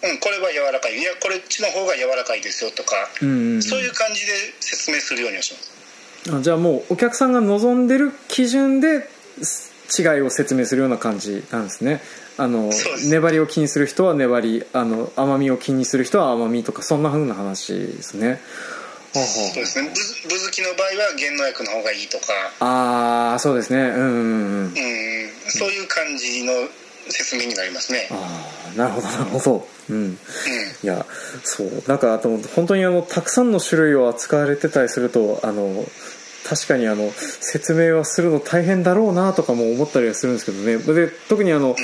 うん、これは柔らかい。いやこれっちの方が柔らかいですよとか、うんうんうん、そういう感じで説明するようにはします。あじゃあもうお客さんが望んでる基準で違いを説明するような感じなんですね。あの粘りを気にする人は粘りあの甘みを気にする人は甘みとかそんなふうな話ですねそうです。ねぶぶきの場合は減農薬の方がいいとか。ああそうですね。うんうんうん、うん、そういう感じの説明になりますね。ああなるほどなるほど。うん、うん、いやそう。なんかあと本当にあのたくさんの種類を扱われてたりするとあの確かにあの説明はするの大変だろうなとかも思ったりはするんですけどね。で特にあの、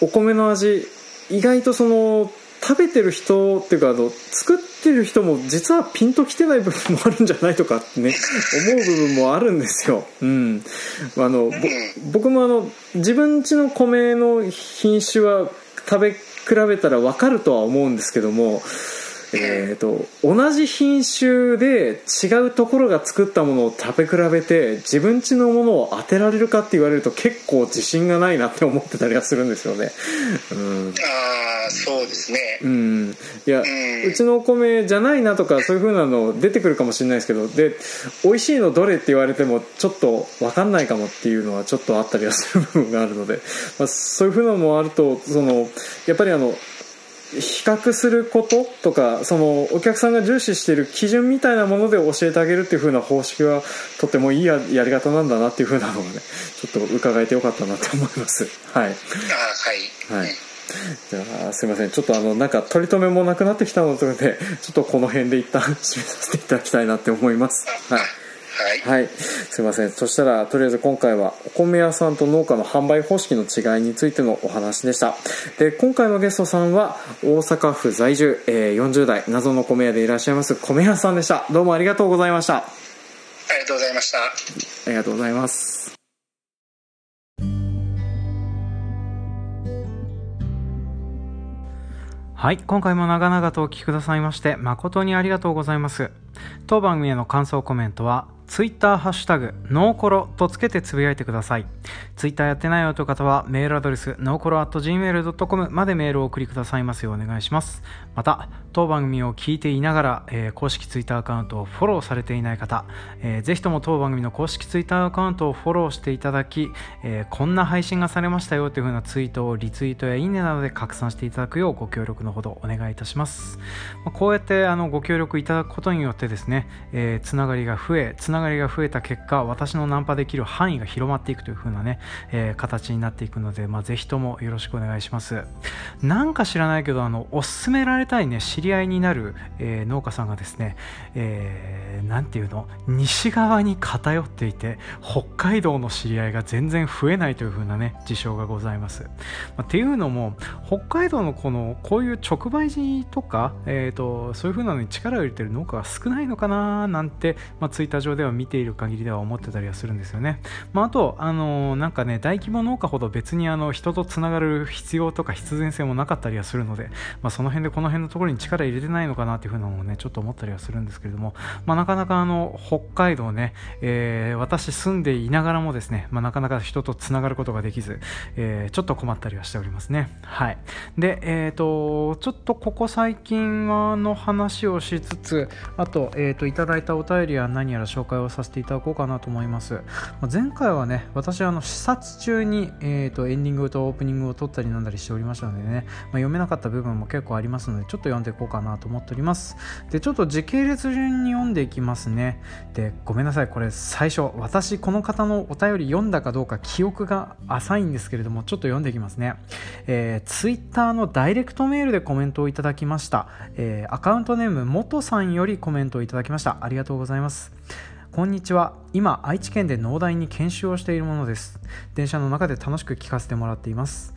お米の味意外とその食べてる人っていうかあの作ってる人も実はピンときてない部分もあるんじゃないとかってね思う部分もあるんですよ。うん、あの僕もあの自分家の米の品種は食べ比べたら分かるとは思うんですけどもえーと、同じ品種で違うところが作ったものを食べ比べて自分家のものを当てられるかって言われると結構自信がないなって思ってたりはするんですよね。うん、ああそうですね。うん、いや、うん、うちのお米じゃないなとかそういうふうなの出てくるかもしれないですけどで美味しいのどれって言われてもちょっと分かんないかもっていうのはちょっとあったりはする部分があるので、まあ、そういうふうなのもあるとそのやっぱりあの比較することとかそのお客さんが重視している基準みたいなもので教えてあげるっていう風な方式はとてもいいややり方なんだなっていう風なのがね <laughs> ちょっと伺えてよかったなって思います。はい。はい。はい。じゃあすいません。ちょっとあのなんか取り留めもなくなってきたのでちょっとこの辺で一旦締めさせていただきたいなって思います。はいはい、はい、すいません。そしたらとりあえず今回はお米屋さんと農家の販売方式の違いについてのお話でした。で今回のゲストさんは大阪府在住、えー、40代謎の米屋でいらっしゃいます米屋さんでした。どうもありがとうございました。ありがとうございました。ありがとうございます。はい、今回も長々とお聞きくださいまして誠にありがとうございます。当番組への感想コメントはツイッターハッシュタグ、ノーコロとつけてつぶやいてください。ツイッターやってないよという方は、メールアドレス、ノーコロ at gmail.com までメールをお送りくださいますようお願いします。また、当番組を聞いていながら、えー、公式ツイッターアカウントをフォローされていない方、えー、ぜひとも当番組の公式ツイッターアカウントをフォローしていただき、えー、こんな配信がされましたよというふうなツイートをリツイートやいいねなどで拡散していただくようご協力のほどお願いいたします。まあ、こうやってあのご協力いただくことによってですね、えー、つながりが増え、つながりが増えた結果私のナンパできる範囲が広まっていくという風なね、えー、形になっていくので、まあ、ぜひともよろしくお願いします。なんか知らないけどあのおすすめられたいね知り合いになる、えー、農家さんがですね、えー、ていうの西側に偏っていて北海道の知り合いが全然増えないという風なね事象がございます、まあ、っていうのも北海道のこのこういう直売所とか、えーと、そういう風なのに力を入れてる農家が少ないのかななんて、まあ、ツイッター上では見ている限りでは思ってたりはするんですよね。まあ、あと、あのなんかね、大規模農家ほど別にあの人とつながる必要とか必然性もなかったりはするので、まあ、その辺でこの辺のところに力入れてないのかなというふうなのをねちょっと思ったりはするんですけれども、まあ、なかなかあの北海道ね、えー、私住んでいながらもですね、まあ、なかなか人とつながることができず、えー、ちょっと困ったりはしておりますねはいでえっ、ー、とちょっとここ最近の話をしつつあと,、えーと、いただいたお便りは何やら紹介をさせていただこうかなと思います、前回はね私あの視察中に、えーと、エンディングとオープニングを撮ったりなんだりしておりましたのでね、まあ、読めなかった部分も結構ありますのでちょっと読んでいこうかなと思っております。でちょっと時系列順に読んでいきますね。でごめんなさい。これ最初私この方のお便り読んだかどうか記憶が浅いんですけれどもちょっと読んでいきますね、えー、ツイッターのダイレクトメールでコメントをいただきました、えー、アカウントネーム元さんよりコメントをいただきました。ありがとうございます。こんにちは。今愛知県で農大に研修をしているものです。電車の中で楽しく聞かせてもらっています。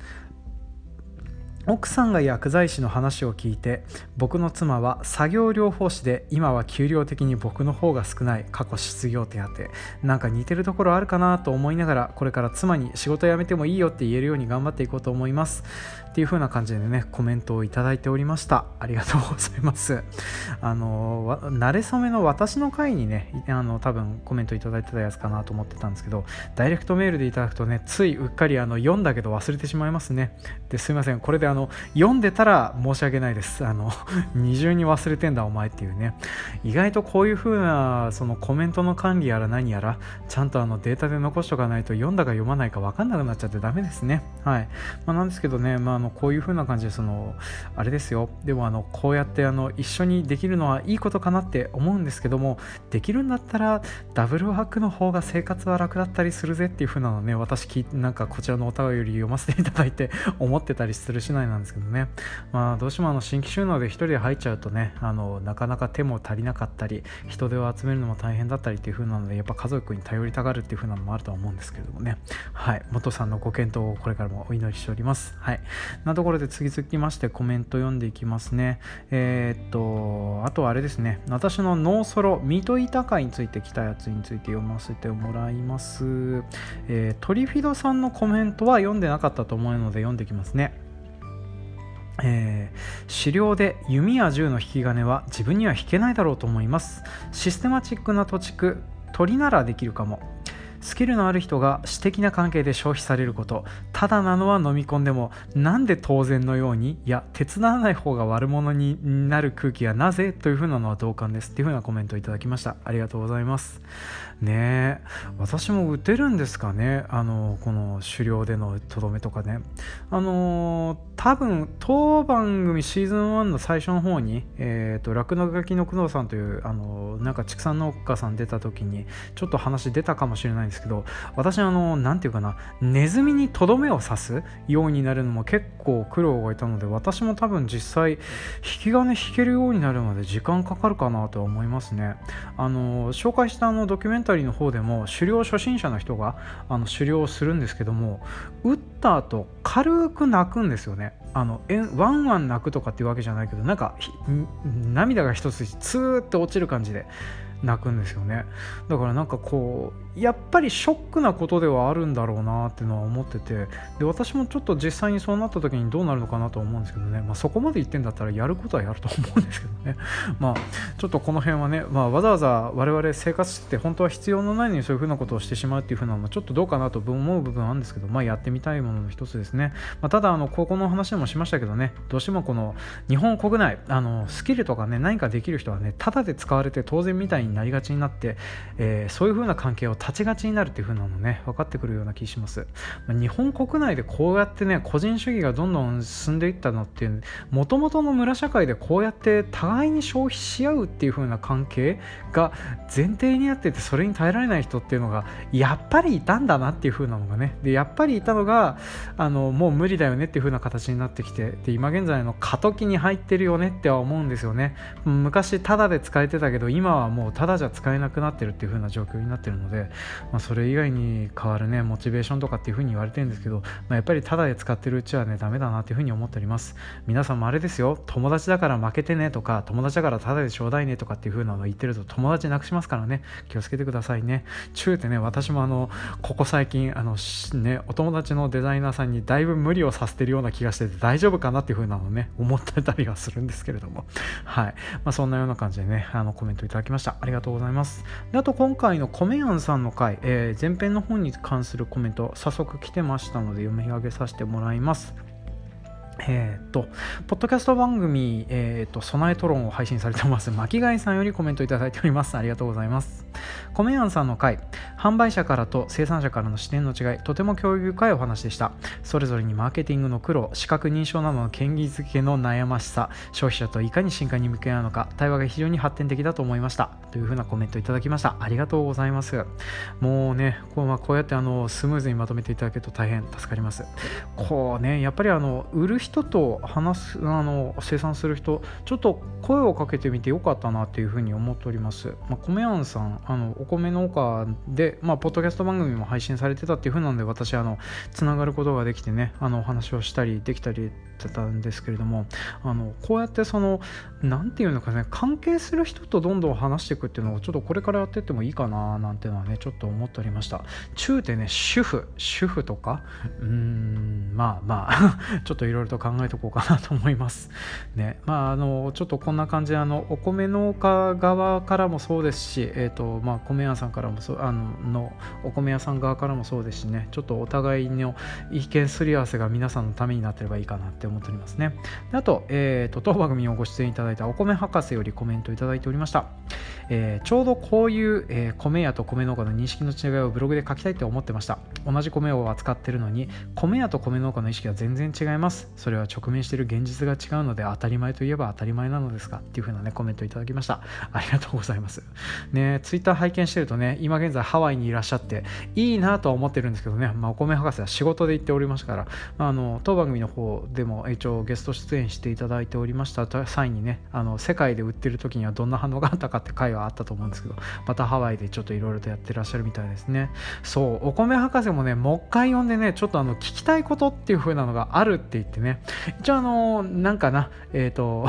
奥さんが薬剤師の話を聞いて僕の妻は作業療法士で今は給料的に僕の方が少ない過去失業手当。なんか似てるところあるかなと思いながらこれから妻に仕事辞めてもいいよって言えるように頑張っていこうと思います。っていう風な感じでねコメントをいただいておりました。ありがとうございます。あの慣れ初めの私の回にねあの多分コメントいただいてたやつかなと思ってたんですけどダイレクトメールでいただくとねついうっかりあの読んだけど忘れてしまいますね。ですいません。これであの読んでたら申し訳ないです。あの <laughs> 二重に忘れてんだお前っていうね。意外とこういう風なそのコメントの管理やら何やらちゃんとあのデータで残しとかないと読んだか読まないか分かんなくなっちゃってダメですね。はい、まあ、なんですけどね、まあのこういう風な感じでそのあれですよ。でもあのこうやってあの一緒にできるのはいいことかなって思うんですけどもできるんだったらダブルワークの方が生活は楽だったりするぜっていう風なのね私聞なんかこちらのお便り読ませていただいて <laughs> 思ってたりする次第なんですけどね。まあどうしてもあの新規収納で1人で入っちゃうとねあのなかなか手も足りなかったり人手を集めるのも大変だったりっていう風なのでやっぱ家族に頼りたがるっていう風なのもあるとは思うんですけどもね。はい。元さんのご検討をこれからもお祈りしております。はい。なところで次々ましてコメント読んでいきますね。えー、っと、あとあれですね、私のノーソロ、ミトイター会について来たやつについて読ませてもらいます。えー、トリフィドさんのコメントは読んでなかったと思うので読んできますね。えー、狩猟で弓や銃の引き金は自分には引けないだろうと思いますシステマチックな土地区鳥ならできるかもスキルのある人が私的な関係で消費されること。ただなのは飲み込んでもなんで当然のようにいや手伝わない方が悪者になる空気がなぜ？というふうなのは同感です。っていうふうなコメントをいただきました。ありがとうございます。ね。私も打てるんですかね？あのこの狩猟でのとどめとかね。あの多分当番組シーズン1の最初の方にえっ、ー、と酪農ガキの工藤さんというあのなんか畜産農家さん出た時にちょっと話出たかもしれないんですけど私あの何て言うかなネズミにとどめを刺すようになるのも結構苦労がいたので私も多分実際引き金引けるようになるまで時間かかるかなとは思いますね。あの紹介したあのドキュメンタリーの方でも狩猟初心者の人があの狩猟をするんですけども打った後軽く泣くんですよね。あのワンワン泣くとかっていうわけじゃないけどなんか涙が一つツーって落ちる感じで泣くんですよね。だからなんかこうやっぱりショックなことではあるんだろうなっていうのは思っててで私もちょっと実際にそうなった時にどうなるのかなと思うんですけどね、まあ、そこまで言ってんだったらやることはやると思うんですけどね。<laughs> まあちょっとこの辺はね、まあ、わざわざ我々生活して本当は必要のないのにそういうふうなことをしてしまうっていうふうなのもちょっとどうかなと思う部分はあるんですけど、まあ、やってみたいものの一つですね、まあ、ただあの高校の話でもしましたけどね。どうしてもこの日本国内あのスキルとかね何かできる人はねただで使われて当然みたいになりがちになって、えー、そういうふうな関係を立ちがちになるっていう風なのね分かってくるような気します、まあ、日本国内でこうやってね個人主義がどんどん進んでいったのってもともとの村社会でこうやって互いに消費し合うっていう風な関係が前提にあっててそれに耐えられない人っていうのがやっぱりいたんだなっていう風なのがね。でやっぱりいたのがあのもう無理だよねっていう風な形になってきてで今現在の過渡期に入ってるよねっては思うんですよね。昔タダで使えてたけど今はもうただじゃ使えなくなってるっていう風な状況になってるので、まあ、それ以外に変わるねモチベーションとかっていう風に言われてるんですけど、まあ、やっぱりただで使ってるうちはねダメだなっていう風に思っております。皆さんもあれですよ。友達だから負けてねとか友達だからただでちょうだいねとかっていう風なの言ってると友達なくしますからね。気をつけてくださいね。中ってね私もあのここ最近あのねお友達のデザイナーさんにだいぶ無理をさせてるような気がしてて大丈夫かなっていう風なのね思ってたりはするんですけれども。はい、まあ、そんなような感じでねあのコメントいただきました。ありがとうございます。であと今回のコメヤンさんの回、えー、前編の方に関するコメント早速来てましたので読み上げさせてもらいますえー、っと、ポッドキャスト番組、えー、っと、備えトロンを配信されてます、巻貝さんよりコメントいただいております。ありがとうございます。コメヤンさんの回、販売者からと生産者からの視点の違い、とても興味深いお話でした。それぞれにマーケティングの苦労、資格認証などの権威づけの悩ましさ、消費者といかに進化に向き合うのか、対話が非常に発展的だと思いました。というふうなコメントいただきました。ありがとうございます。もうね、こう,、まあ、こうやってあのスムーズにまとめていただけると大変助かります。こうね、やっぱりあの売る人と話すあの生産する人ちょっと声をかけてみてよかったなっていうふうに思っております、まあ、米庵さんあのお米農家で、まあ、ポッドキャスト番組も配信されてたっていうふうなので私あのつながることができてねあのお話をしたりできたりってたんですけれどもあのこうやってその何て言うのかね関係する人とどんどん話していくっていうのをちょっとこれからやっていってもいいかななんていうのはねちょっと思っておりました。中ってね主婦主婦とかうーんまあまあ <laughs> ちょっといろいろと考えておこうかなと思います。ねまああのちょっとこんな感じであのお米農家側からもそうですしえっ、ー、とまあ米屋さんからもそあののお米屋さん側からもそうですしねちょっとお互いの意見すり合わせが皆さんのためになってればいいかなって思っておりますね。あと,、えーと、当番組をご出演いただいたお米博士よりコメントいただいておりました、えー、ちょうどこういう、えー、米屋と米農家の認識の違いをブログで書きたいと思ってました。同じ米を扱ってるのに米屋と米農家の意識は全然違います。それは直面している現実が違うので当たり前といえば当たり前なのですか？っていう風なねコメントいただきました。ありがとうございます。ねツイッター拝見してるとね今現在ハワイにいらっしゃっていいなとは思ってるんですけどね、まあ、お米博士は仕事で行っておりましたから、あ、の当番組の方でも一応ゲスト出演していただいておりました際にねあの世界で売ってる時にはどんな反応があったかって回はあったと思うんですけどまたハワイでちょっといろいろとやってらっしゃるみたいですね。そうお米博士もねもう一回読んでねちょっとあの聞きたいことっていう風なのがあるって言ってね。一応あのなんかなえっ、ー、と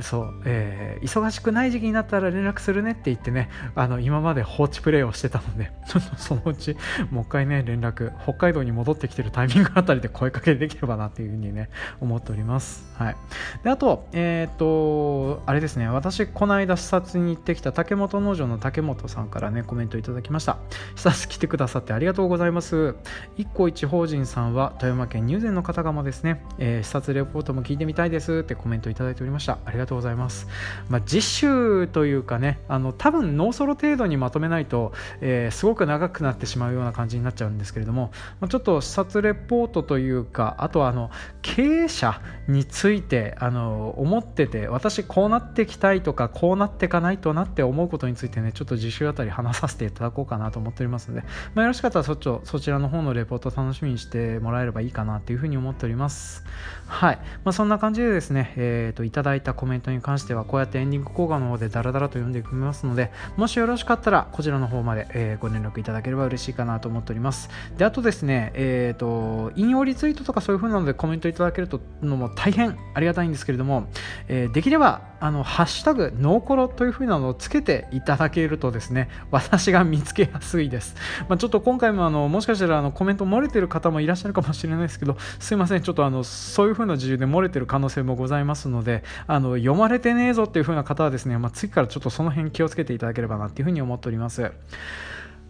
そう、えー、忙しくない時期になったら連絡するねって言ってねああの今まで放置プレイをしてたのでちょっとそのうちもう一回ね連絡北海道に戻ってきてるタイミングあたりで声かけできればなっていう風にね思っております。はい、であと、えっ、ー、と、あれですね、私、この間視察に行ってきた竹本農場の竹本さんからね、コメントいただきました。視察来てくださってありがとうございます。一個一法人さんは富山県入善の方々ですね、えー、視察レポートも聞いてみたいですってコメントいただいておりました。ありがとうございます。まあ、実習というかね、あの多分ノーソロ程度にまとめないと、えー、すごく長くなってしまうような感じになっちゃうんですけれども、まあ、ちょっと視察レポートというか、あとはあの経営者についてあの思ってて私こうなってきたいとかこうなっていかないとなって思うことについてねちょっと自習あたり話させていただこうかなと思っておりますので、まあ、よろしかったらそっちそちらの方のレポート楽しみにしてもらえればいいかなというふうに思っております。はい、まあ、そんな感じでですね、えーと、いただいたコメントに関してはこうやってエンディング効果の方でダラダラと読んでいきますのでもしよろしかったらこちらの方まで、えー、ご連絡いただければ嬉しいかなと思っております。であとですねえっ、ー、と引用リツイートとかそういう風なのでコメントいただけるとのも大変ありがたいんですけれども、えー、できればあのハッシュタグノーコロという風なのをつけていただけるとですね <laughs> 私が見つけやすいです、まあ、ちょっと今回もあのもしかしたらあのコメント漏れてる方もいらっしゃるかもしれないですけどすいません。ちょっとあのそういう風な事情で漏れてる可能性もございますのであの読まれてねえぞっていう風な方はですね、まあ、次からちょっとその辺気をつけていただければなっていう風に思っております。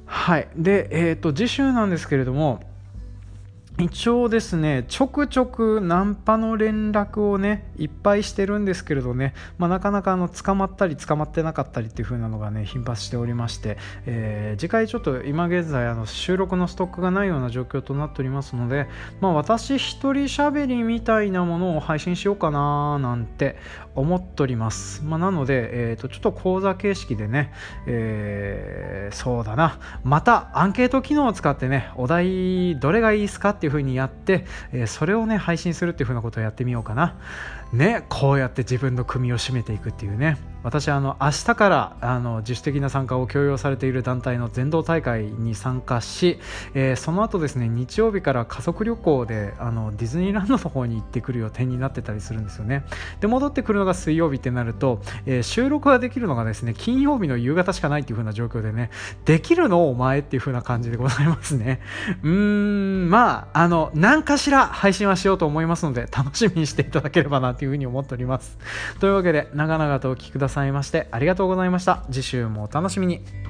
はい。でえっ、ー、と次週なんですけれども一応ですね、ちょくちょくナンパの連絡をね、いっぱいしてるんですけれどね、まあ、なかなかあの捕まったり捕まってなかったりっていう風なのがね、頻発しておりまして、えー、次回ちょっと今現在あの収録のストックがないような状況となっておりますので、まあ、私一人喋りみたいなものを配信しようかななんて思っております。まあ、なので、えー、とちょっと講座形式でね、えー、そうだな、またアンケート機能を使ってね、お題どれがいいですかってっていう風にやって、えそれをね配信するっていう風なことをやってみようかな。ねこうやって自分の組を締めていくっていうね。私あの明日からあの自主的な参加を強要されている団体の全道大会に参加し、えー、その後ですね日曜日から家族旅行であのディズニーランドの方に行ってくる予定になってたりするんですよね。で戻ってくるのが水曜日ってなると、えー、収録ができるのがですね金曜日の夕方しかないっていう風な状況でねできるのお前っていう風な感じでございますね。うーんまああの何かしら配信はしようと思いますので楽しみにしていただければなという風に思っております。というわけで長々とお聴きください。ださいましてありがとうございました。次週もお楽しみに。